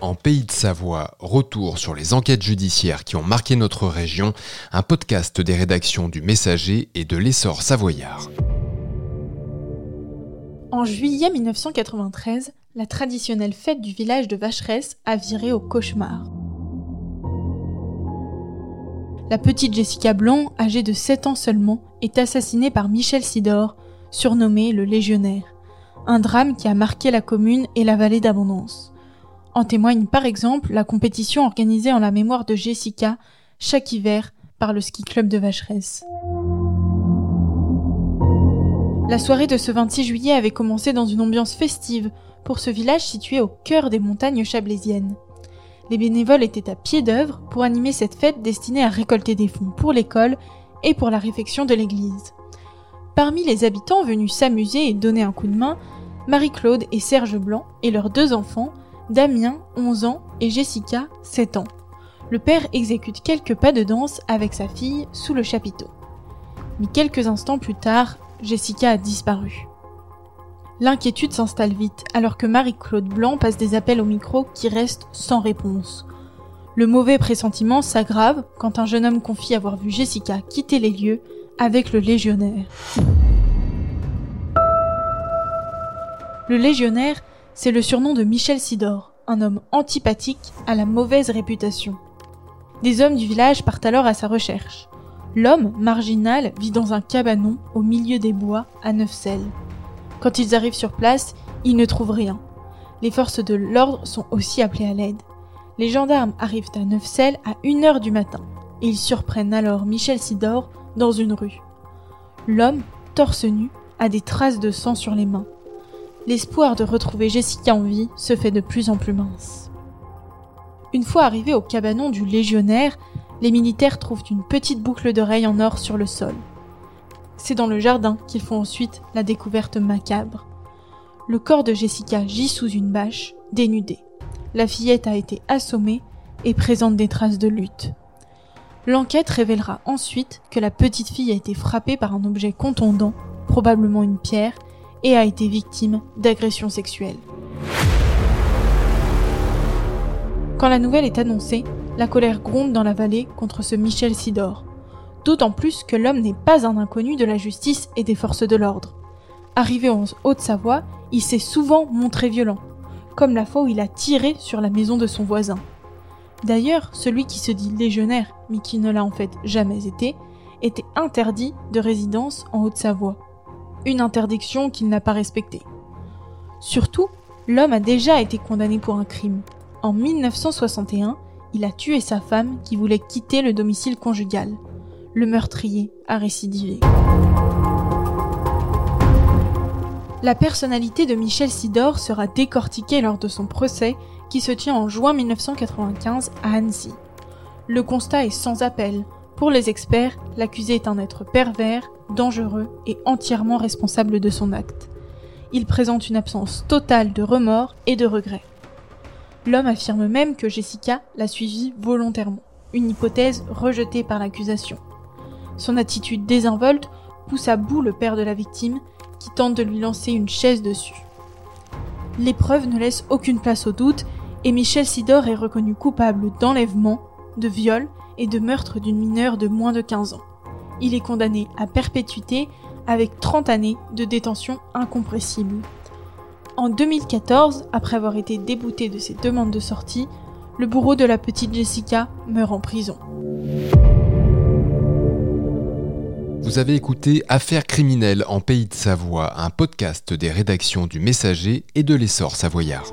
En Pays de Savoie. Retour sur les enquêtes judiciaires qui ont marqué notre région. Un podcast des rédactions du Messager et de l'Essor Savoyard. En juillet 1993, la traditionnelle fête du village de Vacheresse a viré au cauchemar. La petite Jessica Blanc, âgée de 7 ans seulement, est assassinée par Michel Sidor, surnommé le Légionnaire un drame qui a marqué la commune et la vallée d'Abondance. En témoigne par exemple la compétition organisée en la mémoire de Jessica chaque hiver par le ski club de Vacheresse. La soirée de ce 26 juillet avait commencé dans une ambiance festive pour ce village situé au cœur des montagnes chablaisiennes. Les bénévoles étaient à pied d'œuvre pour animer cette fête destinée à récolter des fonds pour l'école et pour la réfection de l'église. Parmi les habitants venus s'amuser et donner un coup de main, Marie-Claude et Serge Blanc et leurs deux enfants, Damien, 11 ans, et Jessica, 7 ans. Le père exécute quelques pas de danse avec sa fille sous le chapiteau. Mais quelques instants plus tard, Jessica a disparu. L'inquiétude s'installe vite alors que Marie-Claude Blanc passe des appels au micro qui restent sans réponse. Le mauvais pressentiment s'aggrave quand un jeune homme confie avoir vu Jessica quitter les lieux avec le légionnaire. Le légionnaire, c'est le surnom de Michel Sidor, un homme antipathique à la mauvaise réputation. Des hommes du village partent alors à sa recherche. L'homme, marginal, vit dans un cabanon au milieu des bois à Neufcelles. Quand ils arrivent sur place, ils ne trouvent rien. Les forces de l'ordre sont aussi appelées à l'aide. Les gendarmes arrivent à Neufcelles à 1h du matin et ils surprennent alors Michel Sidor dans une rue. L'homme, torse nu, a des traces de sang sur les mains l'espoir de retrouver Jessica en vie se fait de plus en plus mince. Une fois arrivés au cabanon du légionnaire, les militaires trouvent une petite boucle d'oreille en or sur le sol. C'est dans le jardin qu'ils font ensuite la découverte macabre. Le corps de Jessica gît sous une bâche, dénudée. La fillette a été assommée et présente des traces de lutte. L'enquête révélera ensuite que la petite fille a été frappée par un objet contondant, probablement une pierre, et a été victime d'agressions sexuelles. Quand la nouvelle est annoncée, la colère gronde dans la vallée contre ce Michel Sidor. D'autant plus que l'homme n'est pas un inconnu de la justice et des forces de l'ordre. Arrivé en Haute-Savoie, il s'est souvent montré violent, comme la fois où il a tiré sur la maison de son voisin. D'ailleurs, celui qui se dit légionnaire, mais qui ne l'a en fait jamais été, était interdit de résidence en Haute-Savoie une interdiction qu'il n'a pas respectée. Surtout, l'homme a déjà été condamné pour un crime. En 1961, il a tué sa femme qui voulait quitter le domicile conjugal. Le meurtrier a récidivé. La personnalité de Michel Sidor sera décortiquée lors de son procès qui se tient en juin 1995 à Annecy. Le constat est sans appel. Pour les experts, l'accusé est un être pervers, dangereux et entièrement responsable de son acte. Il présente une absence totale de remords et de regrets. L'homme affirme même que Jessica l'a suivi volontairement, une hypothèse rejetée par l'accusation. Son attitude désinvolte pousse à bout le père de la victime qui tente de lui lancer une chaise dessus. L'épreuve ne laisse aucune place au doute et Michel Sidor est reconnu coupable d'enlèvement, de viol et de meurtre d'une mineure de moins de 15 ans il est condamné à perpétuité avec 30 années de détention incompressible. En 2014, après avoir été débouté de ses demandes de sortie, le bourreau de la petite Jessica meurt en prison. Vous avez écouté Affaires criminelles en Pays de Savoie, un podcast des rédactions du Messager et de l'Essor savoyard.